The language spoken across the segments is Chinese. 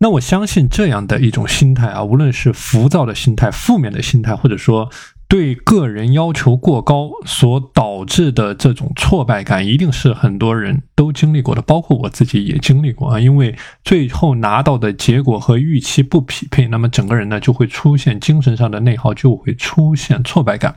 那我相信这样的一种心态啊，无论是浮躁的心态、负面的心态，或者说。对个人要求过高所导致的这种挫败感，一定是很多人都经历过的，包括我自己也经历过啊。因为最后拿到的结果和预期不匹配，那么整个人呢就会出现精神上的内耗，就会出现挫败感。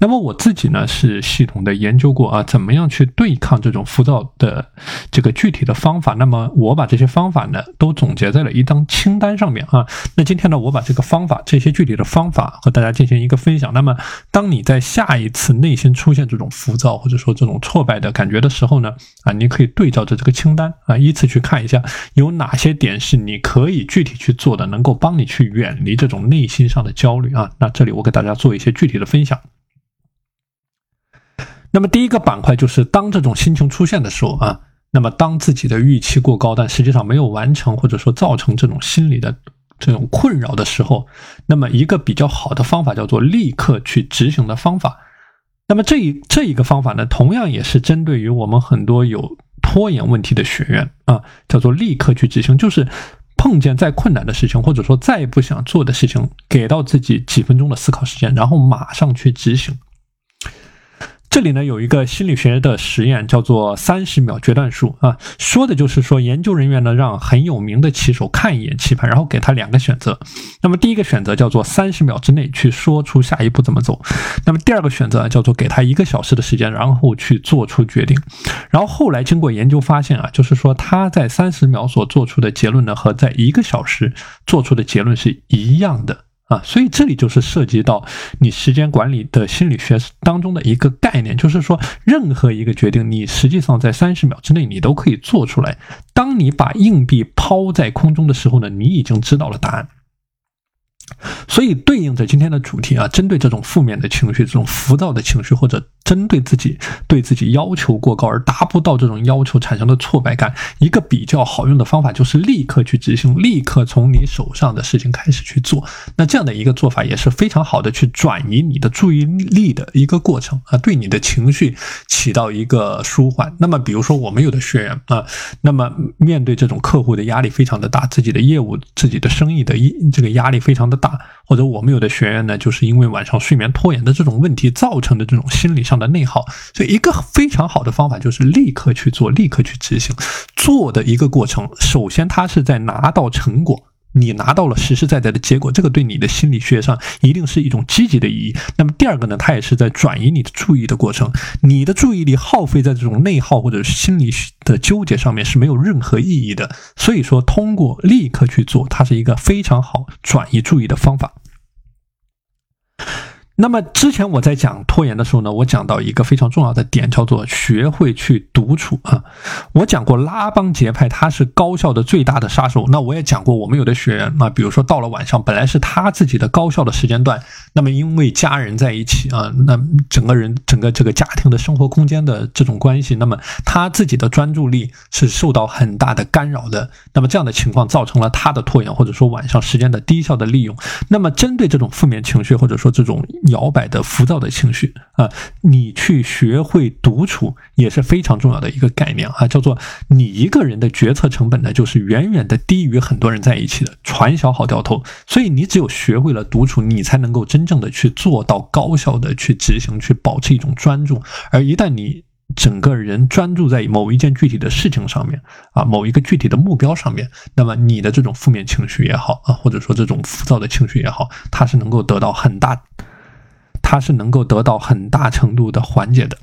那么我自己呢是系统的研究过啊，怎么样去对抗这种浮躁的这个具体的方法。那么我把这些方法呢都总结在了一张清单上面啊。那今天呢，我把这个方法，这些具体的方法和大家进行一个分享。那么当你在下一次内心出现这种浮躁或者说这种挫败的感觉的时候呢，啊，你可以对照着这个清单啊，依次去看一下有哪些点是你可以具体去做的，能够帮你去远离这种内心上的焦虑啊。那这里我给大家做一些具体的分享。那么第一个板块就是当这种心情出现的时候啊，那么当自己的预期过高，但实际上没有完成，或者说造成这种心理的。这种困扰的时候，那么一个比较好的方法叫做立刻去执行的方法。那么这一这一个方法呢，同样也是针对于我们很多有拖延问题的学员啊，叫做立刻去执行，就是碰见再困难的事情，或者说再不想做的事情，给到自己几分钟的思考时间，然后马上去执行。这里呢有一个心理学的实验，叫做三十秒决断术啊，说的就是说研究人员呢让很有名的棋手看一眼棋盘，然后给他两个选择。那么第一个选择叫做三十秒之内去说出下一步怎么走，那么第二个选择叫做给他一个小时的时间，然后去做出决定。然后后来经过研究发现啊，就是说他在三十秒所做出的结论呢，和在一个小时做出的结论是一样的。啊，所以这里就是涉及到你时间管理的心理学当中的一个概念，就是说，任何一个决定，你实际上在三十秒之内你都可以做出来。当你把硬币抛在空中的时候呢，你已经知道了答案。所以对应着今天的主题啊，针对这种负面的情绪、这种浮躁的情绪，或者。针对自己对自己要求过高而达不到这种要求产生的挫败感，一个比较好用的方法就是立刻去执行，立刻从你手上的事情开始去做。那这样的一个做法也是非常好的去转移你的注意力的一个过程啊，对你的情绪起到一个舒缓。那么，比如说我们有的学员啊，那么面对这种客户的压力非常的大，自己的业务、自己的生意的一这个压力非常的大，或者我们有的学员呢，就是因为晚上睡眠拖延的这种问题造成的这种心理上。的内耗，所以一个非常好的方法就是立刻去做，立刻去执行。做的一个过程，首先它是在拿到成果，你拿到了实实在在的结果，这个对你的心理学上一定是一种积极的意义。那么第二个呢，它也是在转移你的注意的过程。你的注意力耗费在这种内耗或者心理的纠结上面是没有任何意义的。所以说，通过立刻去做，它是一个非常好转移注意的方法。那么之前我在讲拖延的时候呢，我讲到一个非常重要的点，叫做学会去独处啊。我讲过拉帮结派，它是高效的最大的杀手。那我也讲过，我们有的学员啊，比如说到了晚上，本来是他自己的高效的时间段，那么因为家人在一起啊，那整个人整个这个家庭的生活空间的这种关系，那么他自己的专注力是受到很大的干扰的。那么这样的情况造成了他的拖延，或者说晚上时间的低效的利用。那么针对这种负面情绪，或者说这种。摇摆的浮躁的情绪啊，你去学会独处也是非常重要的一个概念啊，叫做你一个人的决策成本呢，就是远远的低于很多人在一起的。船小好掉头，所以你只有学会了独处，你才能够真正的去做到高效的去执行，去保持一种专注。而一旦你整个人专注在某一件具体的事情上面啊，某一个具体的目标上面，那么你的这种负面情绪也好啊，或者说这种浮躁的情绪也好，它是能够得到很大。它是能够得到很大程度的缓解的。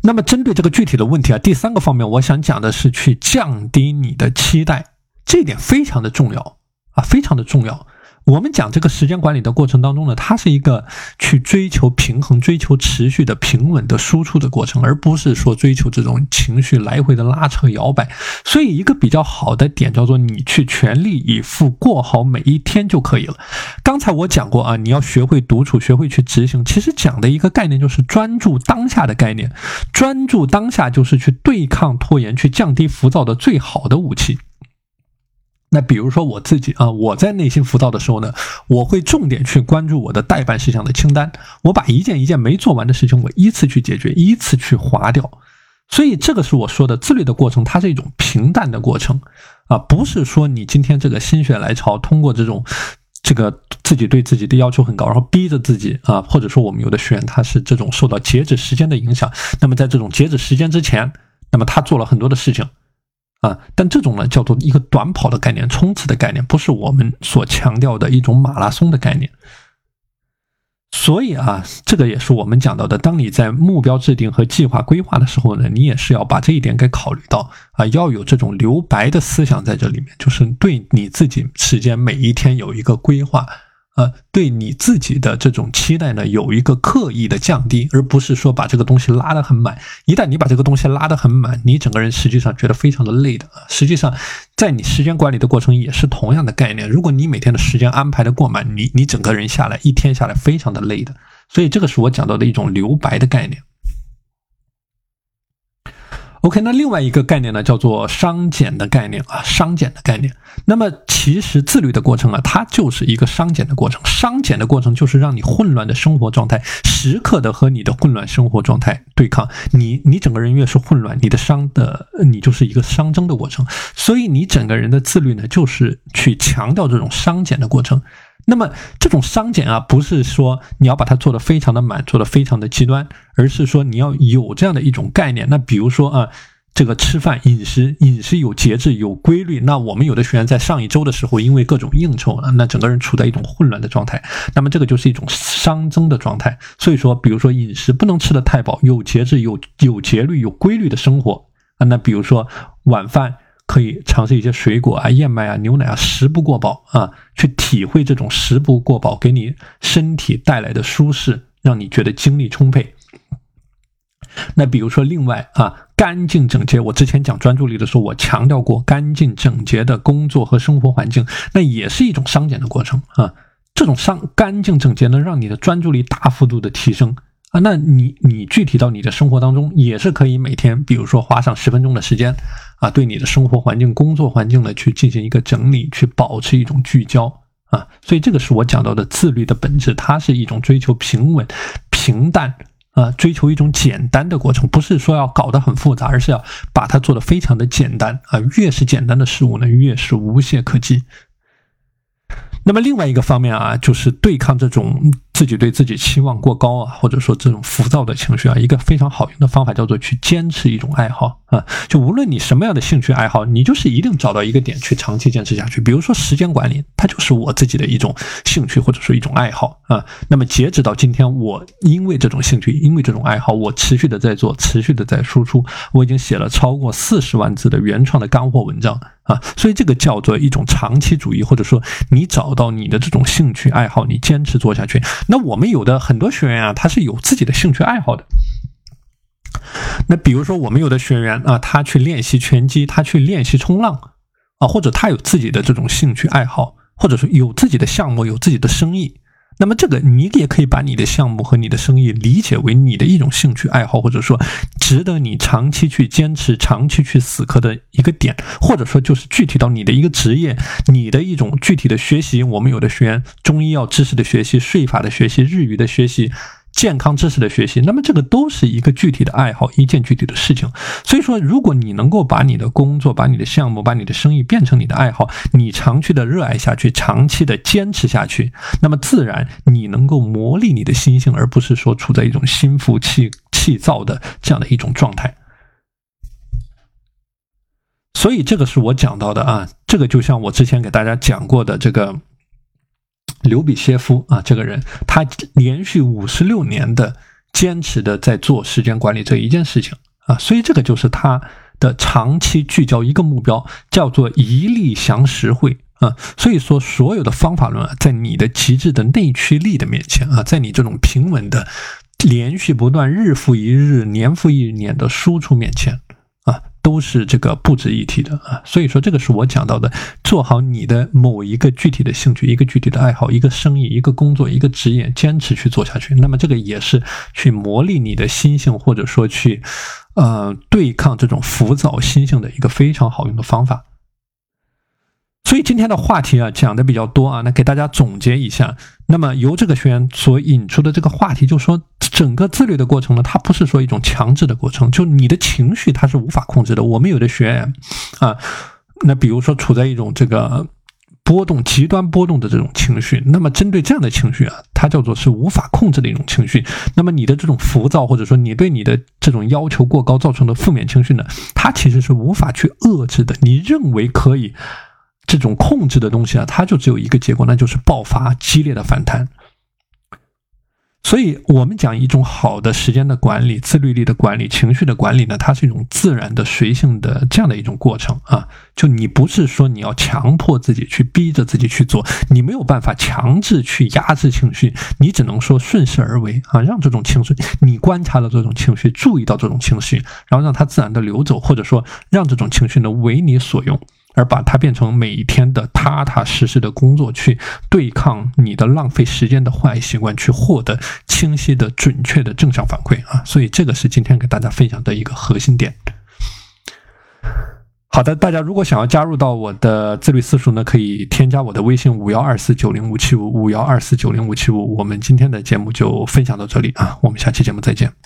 那么，针对这个具体的问题啊，第三个方面，我想讲的是去降低你的期待，这一点非常的重要啊，非常的重要。我们讲这个时间管理的过程当中呢，它是一个去追求平衡、追求持续的平稳的输出的过程，而不是说追求这种情绪来回的拉扯摇摆。所以，一个比较好的点叫做你去全力以赴过好每一天就可以了。刚才我讲过啊，你要学会独处，学会去执行。其实讲的一个概念就是专注当下的概念，专注当下就是去对抗拖延、去降低浮躁的最好的武器。那比如说我自己啊，我在内心浮躁的时候呢，我会重点去关注我的待办事项的清单，我把一件一件没做完的事情，我依次去解决，依次去划掉。所以这个是我说的自律的过程，它是一种平淡的过程。啊，不是说你今天这个心血来潮，通过这种这个自己对自己的要求很高，然后逼着自己啊，或者说我们有的学员他是这种受到截止时间的影响，那么在这种截止时间之前，那么他做了很多的事情啊，但这种呢叫做一个短跑的概念，冲刺的概念，不是我们所强调的一种马拉松的概念。所以啊，这个也是我们讲到的。当你在目标制定和计划规划的时候呢，你也是要把这一点给考虑到啊，要有这种留白的思想在这里面，就是对你自己时间每一天有一个规划。呃，对你自己的这种期待呢，有一个刻意的降低，而不是说把这个东西拉得很满。一旦你把这个东西拉得很满，你整个人实际上觉得非常的累的。实际上，在你时间管理的过程也是同样的概念。如果你每天的时间安排的过满，你你整个人下来一天下来非常的累的。所以这个是我讲到的一种留白的概念。OK，那另外一个概念呢，叫做商减的概念啊，商减的概念。那么其实自律的过程啊，它就是一个商减的过程。商减的过程就是让你混乱的生活状态时刻的和你的混乱生活状态对抗。你你整个人越是混乱，你的商的你就是一个商争的过程。所以你整个人的自律呢，就是去强调这种商减的过程。那么这种商减啊，不是说你要把它做的非常的满，做的非常的极端，而是说你要有这样的一种概念。那比如说啊，这个吃饭饮食饮食有节制有规律。那我们有的学员在上一周的时候，因为各种应酬啊，那整个人处在一种混乱的状态。那么这个就是一种熵增的状态。所以说，比如说饮食不能吃的太饱，有节制有有节律有规律的生活啊。那比如说晚饭。可以尝试一些水果啊、燕麦啊、牛奶啊，食不过饱啊，去体会这种食不过饱给你身体带来的舒适，让你觉得精力充沛。那比如说，另外啊，干净整洁，我之前讲专注力的时候，我强调过干净整洁的工作和生活环境，那也是一种商减的过程啊。这种商干净整洁能让你的专注力大幅度的提升。啊，那你你具体到你的生活当中，也是可以每天，比如说花上十分钟的时间，啊，对你的生活环境、工作环境呢，去进行一个整理，去保持一种聚焦啊。所以这个是我讲到的自律的本质，它是一种追求平稳、平淡啊，追求一种简单的过程，不是说要搞得很复杂，而是要把它做得非常的简单啊。越是简单的事物呢，越是无懈可击。那么另外一个方面啊，就是对抗这种。自己对自己期望过高啊，或者说这种浮躁的情绪啊，一个非常好用的方法叫做去坚持一种爱好啊。就无论你什么样的兴趣爱好，你就是一定找到一个点去长期坚持下去。比如说时间管理，它就是我自己的一种兴趣或者说一种爱好啊。那么截止到今天，我因为这种兴趣，因为这种爱好，我持续的在做，持续的在输出，我已经写了超过四十万字的原创的干货文章啊。所以这个叫做一种长期主义，或者说你找到你的这种兴趣爱好，你坚持做下去。那我们有的很多学员啊，他是有自己的兴趣爱好的。那比如说，我们有的学员啊，他去练习拳击，他去练习冲浪啊，或者他有自己的这种兴趣爱好，或者是有自己的项目，有自己的生意。那么这个你也可以把你的项目和你的生意理解为你的一种兴趣爱好，或者说值得你长期去坚持、长期去死磕的一个点，或者说就是具体到你的一个职业、你的一种具体的学习。我们有的学员中医药知识的学习、税法的学习、日语的学习。健康知识的学习，那么这个都是一个具体的爱好，一件具体的事情。所以说，如果你能够把你的工作、把你的项目、把你的生意变成你的爱好，你长期的热爱下去，长期的坚持下去，那么自然你能够磨砺你的心性，而不是说处在一种心浮气气躁的这样的一种状态。所以这个是我讲到的啊，这个就像我之前给大家讲过的这个。刘比歇夫啊，这个人他连续五十六年的坚持的在做时间管理这一件事情啊，所以这个就是他的长期聚焦一个目标，叫做一力降十会啊。所以说，所有的方法论啊，在你的极致的内驱力的面前啊，在你这种平稳的连续不断、日复一日、年复一年的输出面前。都是这个不值一提的啊，所以说这个是我讲到的，做好你的某一个具体的兴趣、一个具体的爱好、一个生意、一个工作、一个职业，坚持去做下去。那么这个也是去磨砺你的心性，或者说去呃对抗这种浮躁心性的一个非常好用的方法。所以今天的话题啊讲的比较多啊，那给大家总结一下。那么由这个学员所引出的这个话题，就说整个自律的过程呢，它不是说一种强制的过程，就你的情绪它是无法控制的。我们有的学员啊，那比如说处在一种这个。波动极端波动的这种情绪，那么针对这样的情绪啊，它叫做是无法控制的一种情绪。那么你的这种浮躁，或者说你对你的这种要求过高造成的负面情绪呢，它其实是无法去遏制的。你认为可以这种控制的东西啊，它就只有一个结果，那就是爆发激烈的反弹。所以，我们讲一种好的时间的管理、自律力的管理、情绪的管理呢，它是一种自然的、随性的这样的一种过程啊。就你不是说你要强迫自己去逼着自己去做，你没有办法强制去压制情绪，你只能说顺势而为啊，让这种情绪你观察到这种情绪，注意到这种情绪，然后让它自然的流走，或者说让这种情绪呢为你所用。而把它变成每一天的踏踏实实的工作，去对抗你的浪费时间的坏习惯，去获得清晰的、准确的正向反馈啊！所以这个是今天给大家分享的一个核心点。好的，大家如果想要加入到我的自律私塾呢，可以添加我的微信五幺二四九零五七五五幺二四九零五七五。我们今天的节目就分享到这里啊，我们下期节目再见。